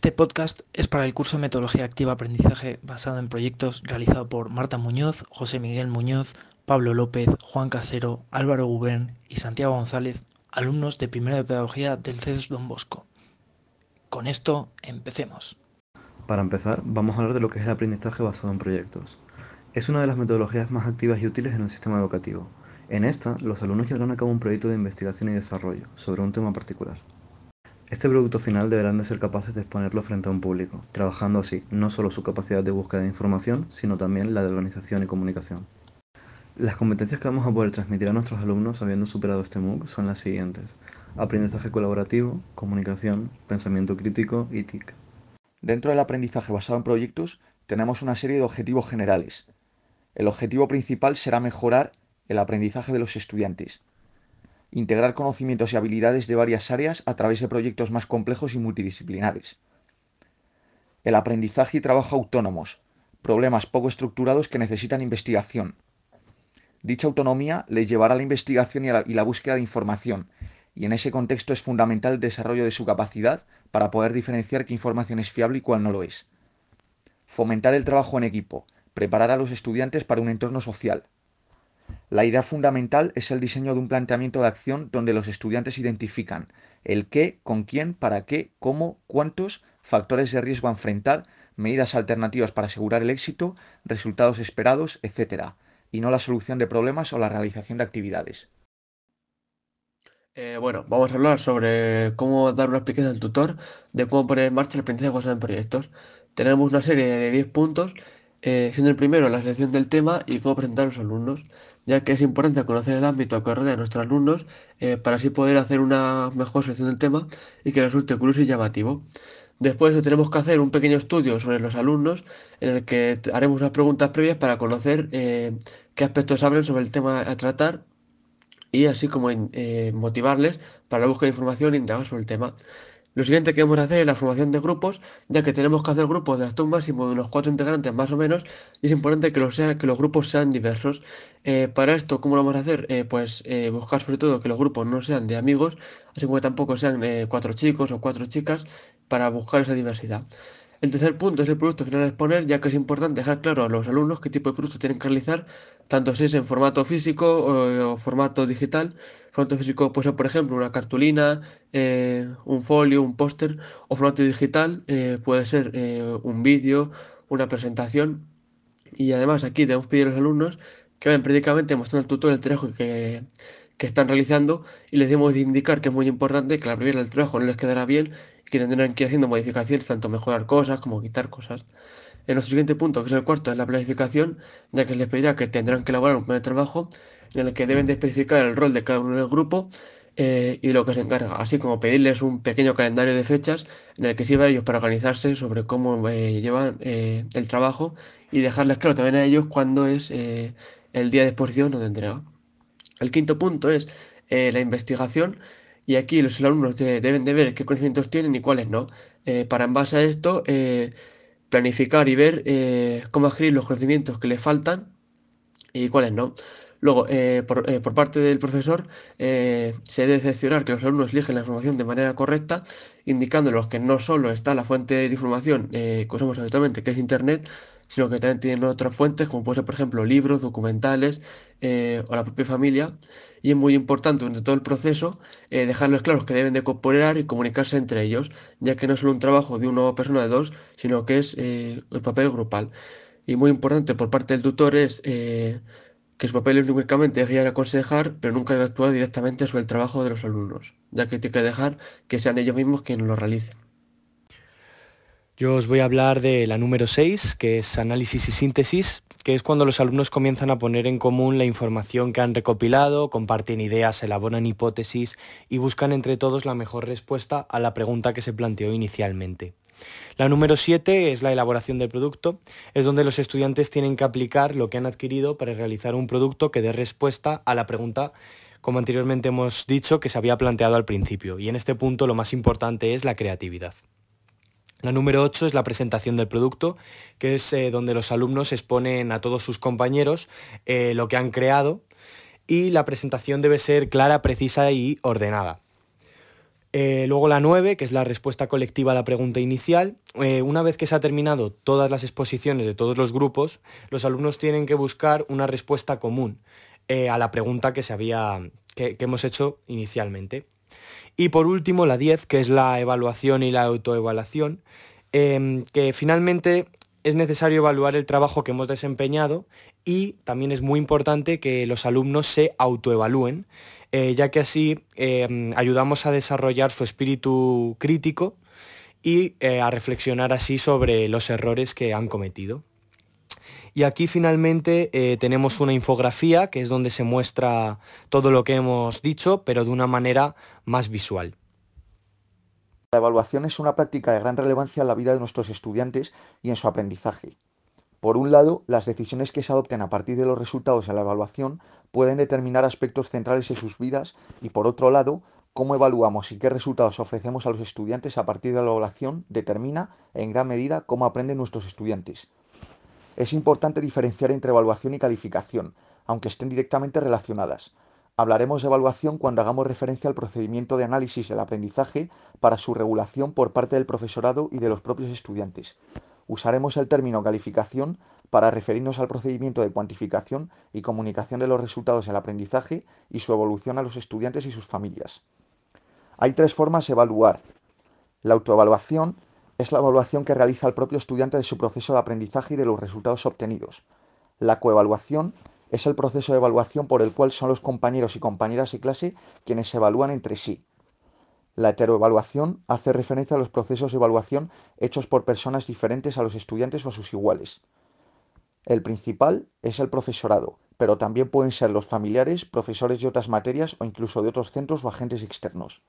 Este podcast es para el curso de Metodología Activa Aprendizaje basado en proyectos realizado por Marta Muñoz, José Miguel Muñoz, Pablo López, Juan Casero, Álvaro Gubern y Santiago González, alumnos de primero de Pedagogía del CES Don Bosco. Con esto, empecemos. Para empezar, vamos a hablar de lo que es el aprendizaje basado en proyectos. Es una de las metodologías más activas y útiles en el sistema educativo. En esta, los alumnos llevarán a cabo un proyecto de investigación y desarrollo sobre un tema particular. Este producto final deberán de ser capaces de exponerlo frente a un público, trabajando así no solo su capacidad de búsqueda de información, sino también la de organización y comunicación. Las competencias que vamos a poder transmitir a nuestros alumnos habiendo superado este MOOC son las siguientes. Aprendizaje colaborativo, comunicación, pensamiento crítico y TIC. Dentro del aprendizaje basado en proyectos tenemos una serie de objetivos generales. El objetivo principal será mejorar el aprendizaje de los estudiantes, integrar conocimientos y habilidades de varias áreas a través de proyectos más complejos y multidisciplinares. El aprendizaje y trabajo autónomos, problemas poco estructurados que necesitan investigación. Dicha autonomía les llevará a la investigación y, la, y la búsqueda de información, y en ese contexto es fundamental el desarrollo de su capacidad para poder diferenciar qué información es fiable y cuál no lo es. Fomentar el trabajo en equipo, preparar a los estudiantes para un entorno social, la idea fundamental es el diseño de un planteamiento de acción donde los estudiantes identifican el qué, con quién, para qué, cómo, cuántos, factores de riesgo a enfrentar, medidas alternativas para asegurar el éxito, resultados esperados, etc., y no la solución de problemas o la realización de actividades. Eh, bueno, vamos a hablar sobre cómo dar una explicación al tutor de cómo poner en marcha el aprendizaje basado en proyectos. Tenemos una serie de 10 puntos, eh, siendo el primero la selección del tema y cómo presentar a los alumnos ya que es importante conocer el ámbito que rodea a nuestros alumnos eh, para así poder hacer una mejor selección del tema y que resulte curioso y llamativo. Después tenemos que hacer un pequeño estudio sobre los alumnos en el que haremos unas preguntas previas para conocer eh, qué aspectos saben sobre el tema a tratar y así como eh, motivarles para la búsqueda de información e indagar sobre el tema. Lo siguiente que vamos a hacer es la formación de grupos, ya que tenemos que hacer grupos de hasta un máximo de unos cuatro integrantes más o menos, y es importante que, los que los grupos sean diversos. Eh, para esto, ¿cómo lo vamos a hacer? Eh, pues eh, buscar sobre todo que los grupos no sean de amigos, así como que tampoco sean cuatro chicos o cuatro chicas, para buscar esa diversidad. El tercer punto es el producto final a exponer, ya que es importante dejar claro a los alumnos qué tipo de producto tienen que realizar, tanto si es en formato físico o, formato digital. Formato físico puede ser, por ejemplo, una cartulina, eh, un folio, un póster, o formato digital eh, puede ser eh, un vídeo, una presentación. Y además aquí debemos pedir a los alumnos que vayan prácticamente mostrando al tutor el trabajo que, que están realizando y les debemos indicar que es muy importante que la primera del trabajo no les quedará bien que tendrán que ir haciendo modificaciones, tanto mejorar cosas como quitar cosas. En nuestro siguiente punto, que es el cuarto, es la planificación, ya que les pedirá que tendrán que elaborar un plan de trabajo en el que deben de especificar el rol de cada uno del grupo eh, y lo que se encarga, así como pedirles un pequeño calendario de fechas en el que sirva a ellos para organizarse sobre cómo eh, llevan eh, el trabajo y dejarles claro también a ellos cuándo es el día de exposición o de entrega. El quinto punto es la investigación y aquí los alumnos deben de ver qué conocimientos tienen y cuáles no. Eh, para en base a esto eh, planificar y ver cómo adquirir los conocimientos que le faltan y cuáles no. Luego, por, por, parte del profesor, se debe excepcionar que los alumnos eligen la información de manera correcta, indicándolos que no solo está la fuente de información que usamos habitualmente, que es Internet, sino que también tienen otras fuentes, como puede ser, por ejemplo, libros, documentales eh, o la propia familia. Y es muy importante durante todo el proceso eh, dejarles claros que deben de cooperar y comunicarse entre ellos, ya que no es solo un trabajo de una persona de dos, sino que es eh, el papel grupal. Y muy importante por parte del tutor es que su papel es únicamente guiar y aconsejar, pero nunca debe actuar directamente sobre el trabajo de los alumnos, ya que tiene que dejar que sean ellos mismos quienes lo realicen. Yo os voy a hablar de la número 6, que es análisis y síntesis, que es cuando los alumnos comienzan a poner en común la información que han recopilado, comparten ideas, elaboran hipótesis y buscan entre todos la mejor respuesta a la pregunta que se planteó inicialmente. La número 7 es la elaboración del producto, es donde los estudiantes tienen que aplicar lo que han adquirido para realizar un producto que dé respuesta a la pregunta como anteriormente hemos dicho, que se había planteado al principio. Y en este punto lo más importante es la creatividad. La número 8 es la presentación del producto, que es eh, donde los alumnos exponen a todos sus compañeros eh, lo que han creado y la presentación debe ser clara, precisa y ordenada. Eh, luego la 9, que es la respuesta colectiva a la pregunta inicial. Una vez que se ha terminado todas las exposiciones de todos los grupos, los alumnos tienen que buscar una respuesta común a la pregunta que, se había, que hemos hecho inicialmente. Y por último, la 10, que es la evaluación y la autoevaluación, em, que finalmente es necesario evaluar el trabajo que hemos desempeñado y también es muy importante que los alumnos se autoevalúen, eh, ya que así em, ayudamos a desarrollar su espíritu crítico y eh, a reflexionar así sobre los errores que han cometido. Y aquí finalmente eh, tenemos una infografía que es donde se muestra todo lo que hemos dicho, pero de una manera más visual. La evaluación es una práctica de gran relevancia en la vida de nuestros estudiantes y en su aprendizaje. Por un lado, las decisiones que se adopten a partir de los resultados de la evaluación pueden determinar aspectos centrales de sus vidas y por otro lado, cómo evaluamos y qué resultados ofrecemos a los estudiantes a partir de la evaluación determina en gran medida cómo aprenden nuestros estudiantes. Es importante diferenciar entre evaluación y calificación, aunque estén directamente relacionadas. Hablaremos de evaluación cuando hagamos referencia al procedimiento de análisis del aprendizaje para su regulación por parte del profesorado y de los propios estudiantes. Usaremos el término calificación para referirnos al procedimiento de cuantificación y comunicación de los resultados del aprendizaje y su evolución a los estudiantes y sus familias. Hay tres formas de evaluar. La autoevaluación es la evaluación que realiza el propio estudiante de su proceso de aprendizaje y de los resultados obtenidos. La coevaluación es el proceso de evaluación por el cual son los compañeros y compañeras de clase quienes se evalúan entre sí. La heteroevaluación hace referencia a los procesos de evaluación hechos por personas diferentes a los estudiantes o a sus iguales. El principal es el profesorado, pero también pueden ser los familiares, profesores de otras materias o incluso de otros centros o agentes externos.